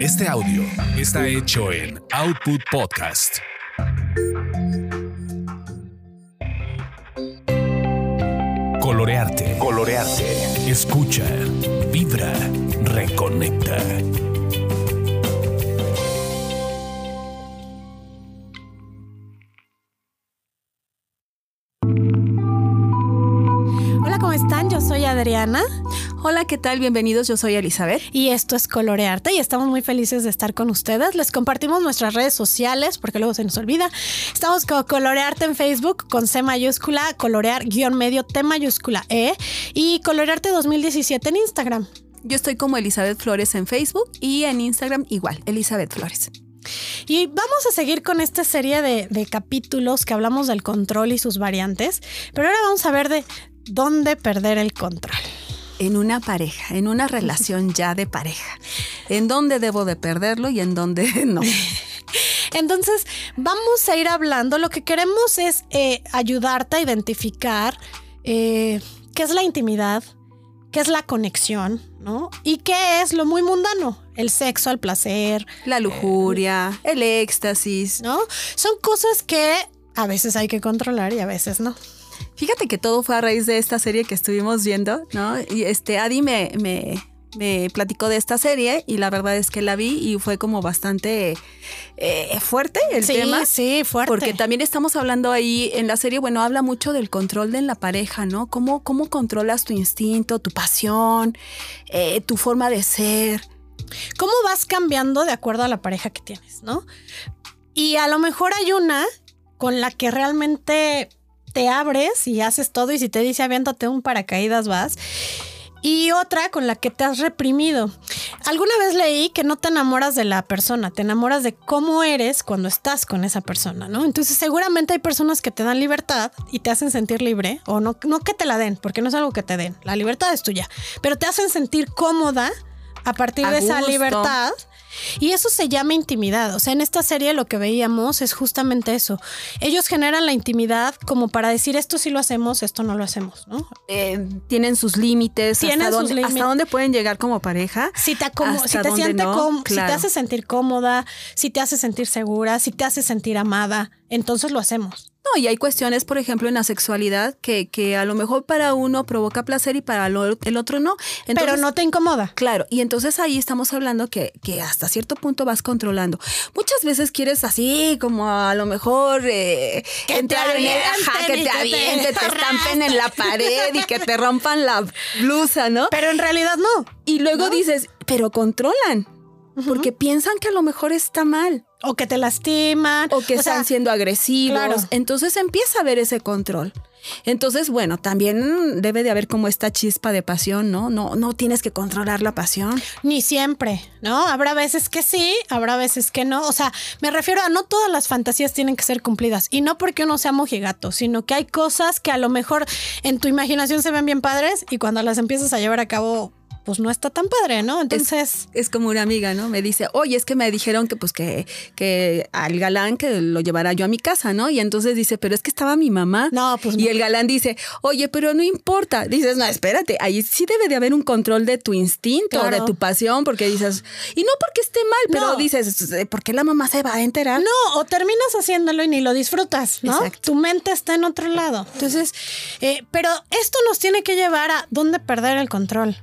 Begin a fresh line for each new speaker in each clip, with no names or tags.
Este audio está hecho en Output Podcast. Colorearte. Colorearte. Escucha. Vibra. Reconecta.
Hola, ¿cómo están? Yo soy Adriana
Hola, ¿qué tal? Bienvenidos, yo soy Elizabeth.
y esto es Colorearte y estamos muy felices de estar con ustedes. Les compartimos nuestras redes sociales porque luego se nos olvida. Estamos con Colorearte en Facebook con C mayúscula, colorear guion medio T mayúscula E y Colorearte 2017 en Instagram.
Yo estoy como Elizabeth Flores en Facebook y en Instagram igual, Elizabeth Flores.
Y vamos a seguir con esta serie de, de capítulos que hablamos del control y sus variantes, pero ahora vamos a ver de dónde perder el control.
En una pareja, en una relación ya de pareja. ¿En dónde debo de perderlo y en dónde no?
Entonces, vamos a ir hablando. Lo que queremos es eh, ayudarte a identificar eh, qué es la intimidad, qué es la conexión, ¿no? Y qué es lo muy mundano, el sexo, el placer,
La lujuria, el éxtasis.
¿no? Son cosas que a veces hay que controlar y a veces no.
Fíjate que todo fue a raíz de esta serie que estuvimos viendo, ¿no? Y este Adi me, me, me platicó de esta serie y la verdad es que la vi y fue como bastante eh, fuerte el
sí,
tema.
sí, fuerte.
Porque también estamos hablando ahí en la serie, bueno, habla mucho del control de la pareja, ¿no? Cómo, cómo controlas tu instinto, tu pasión, eh, tu forma de ser.
cómo vas cambiando de acuerdo a la pareja que tienes, ¿no? Y a lo mejor hay una con la que realmente te abres y haces todo y si te dice aviéntate un paracaídas vas. Y otra con la que te has reprimido. Alguna vez leí que no te enamoras de la persona, te enamoras de cómo eres cuando estás con esa persona, ¿no? Entonces seguramente hay personas que te dan libertad y te hacen sentir libre, o no, no que te la den, porque no es algo que te den, la libertad es tuya, pero te hacen sentir cómoda a partir
A
de esa libertad. Y eso se llama intimidad. O sea, en esta serie lo que veíamos es justamente eso. Ellos generan la intimidad como para decir esto sí lo hacemos, esto no lo hacemos, ¿no?
Eh, tienen sus límites,
Tienen
hasta,
sus
dónde, hasta dónde pueden llegar como pareja.
Si te, si te
dónde
siente
no,
cóm- si te hace sentir cómoda, si te hace sentir segura, si te hace sentir amada, entonces lo hacemos.
No, y hay cuestiones, por ejemplo, en la sexualidad que, que a lo mejor para uno provoca placer y para lo- el otro no.
pero no te incomoda.
Claro, y entonces ahí estamos hablando que, que hasta cierto punto vas controlando. Muchas veces quieres así, como a lo mejor eh,
Que te
que te avienten, te estampen en la pared y que te rompan la blusa, ¿no?
Pero en realidad no.
Y luego
¿no?
dices, pero controlan, porque piensan que a lo mejor está mal
O que te lastiman.
o que están siendo agresivos.
claro.
Entonces empieza a haber ese control. Entonces, bueno, también debe de haber como esta chispa de pasión, ¿no? No, no tienes que controlar la pasión.
Ni siempre, ¿no? Habrá veces que sí, habrá veces que no. O sea, me refiero a no todas las fantasías tienen que ser cumplidas. Y no porque uno sea mojigato, sino que hay cosas que a lo mejor en tu imaginación se ven bien padres y cuando las empiezas a llevar a cabo, pues no está tan padre, ¿no? Entonces,
Es como una amiga, ¿no? Me dice, oye, es que me dijeron que pues que, que al galán que lo llevara yo a mi casa, ¿no? Y entonces dice, pero es que estaba mi mamá.
No, pues
Y
no.
el galán dice, oye, pero no importa. Dices, no, espérate, ahí sí debe de haber un control de tu instinto,
Claro.
de tu pasión, porque dices, y no porque esté mal, pero
No.
dices, ¿por qué la mamá se va a enterar?
No, o terminas haciéndolo y ni lo disfrutas, ¿no?
Exacto.
Tu mente está en otro lado. Entonces, eh, pero esto nos tiene que llevar a dónde perder el control.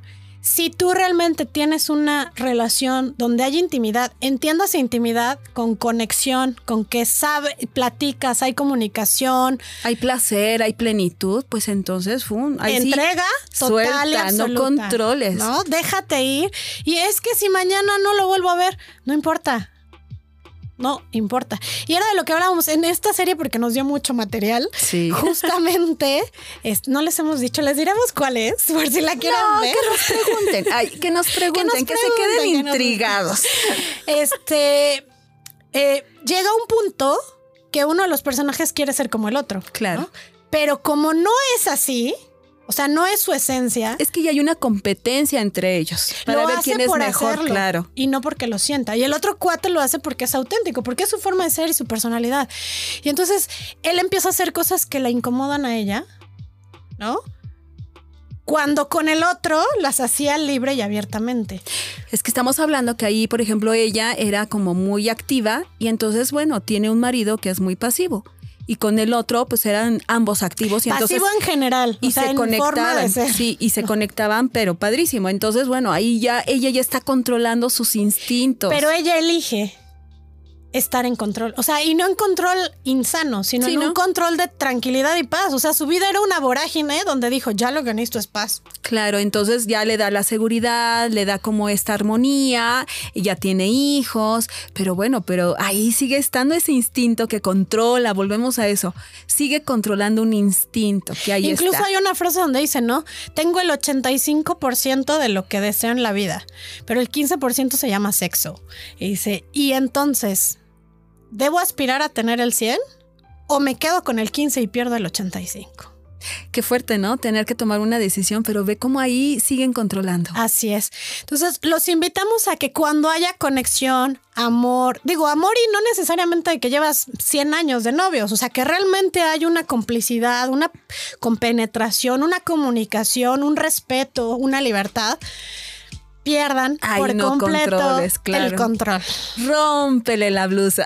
Si tú realmente tienes una relación donde hay intimidad, entiéndase intimidad con conexión, con que sabe, platicas, hay comunicación,
Hay placer, hay plenitud, pues entonces, ahí sí,
entrega total y
no controles.
¿no? Déjate ir. Y es que si mañana no lo vuelvo a ver, no importa. No importa. Y era de lo que hablábamos en esta serie porque nos dio mucho material.
Sí.
Justamente, es- no les hemos dicho, les diremos cuál es, por si la quieren
No,
ver.
que nos pregunten, ay, que nos pregunten, que, se
pregunten,
queden
que nos-
intrigados.
Este eh, llega un punto que uno de los personajes quiere ser como el otro.
Claro.
¿no? Pero como no es así, o sea, no es su esencia.
Es que ya hay una competencia entre ellos para
lo
ver
hace
quién es
por
mejor,
hacerlo,
claro.
Y no porque lo sienta. Y el otro cuate lo hace porque es auténtico, porque es su forma de ser y su personalidad. Y entonces él empieza a hacer cosas que la incomodan a ella, ¿no? cuando con el otro las hacía libre y abiertamente.
Es que estamos hablando que ahí, por ejemplo, ella era como muy activa y entonces, bueno, tiene un marido que es muy pasivo. Y con el otro, pues eran ambos activos y entonces
Pasivo en general.
y
o sea,
se
en
conectaban, sí, y se conectaban, pero padrísimo. Entonces, bueno, ahí ya ella ya está controlando sus instintos.
Pero ella elige estar en control. O sea, y no en control insano, sino
Sí,
en
¿no?
un control de tranquilidad y paz. O sea, su vida era una vorágine donde dijo, ya lo que necesito es paz.
Claro, entonces ya le da la seguridad, le da como esta armonía, y ya tiene hijos, pero bueno, pero ahí sigue estando ese instinto que controla, volvemos a eso, sigue controlando un instinto que ahí
Incluso
está.
hay una frase donde dice, ¿no? Tengo el 85% de lo que deseo en la vida, pero el 15% se llama sexo. Y dice, y entonces, ¿debo aspirar a tener el 100? ¿O me quedo con el 15 y pierdo el 85?
Qué fuerte, ¿no? Tener que tomar una decisión, pero ve cómo ahí siguen controlando.
Así es. Entonces, los invitamos a que cuando haya conexión, amor, digo, amor y no necesariamente que llevas 100 años de novios, o sea, que realmente hay una complicidad, una compenetración, una comunicación, un respeto, una libertad, pierdan
Ay,
por
no
completo
controles, claro.
el control.
Rómpele la blusa.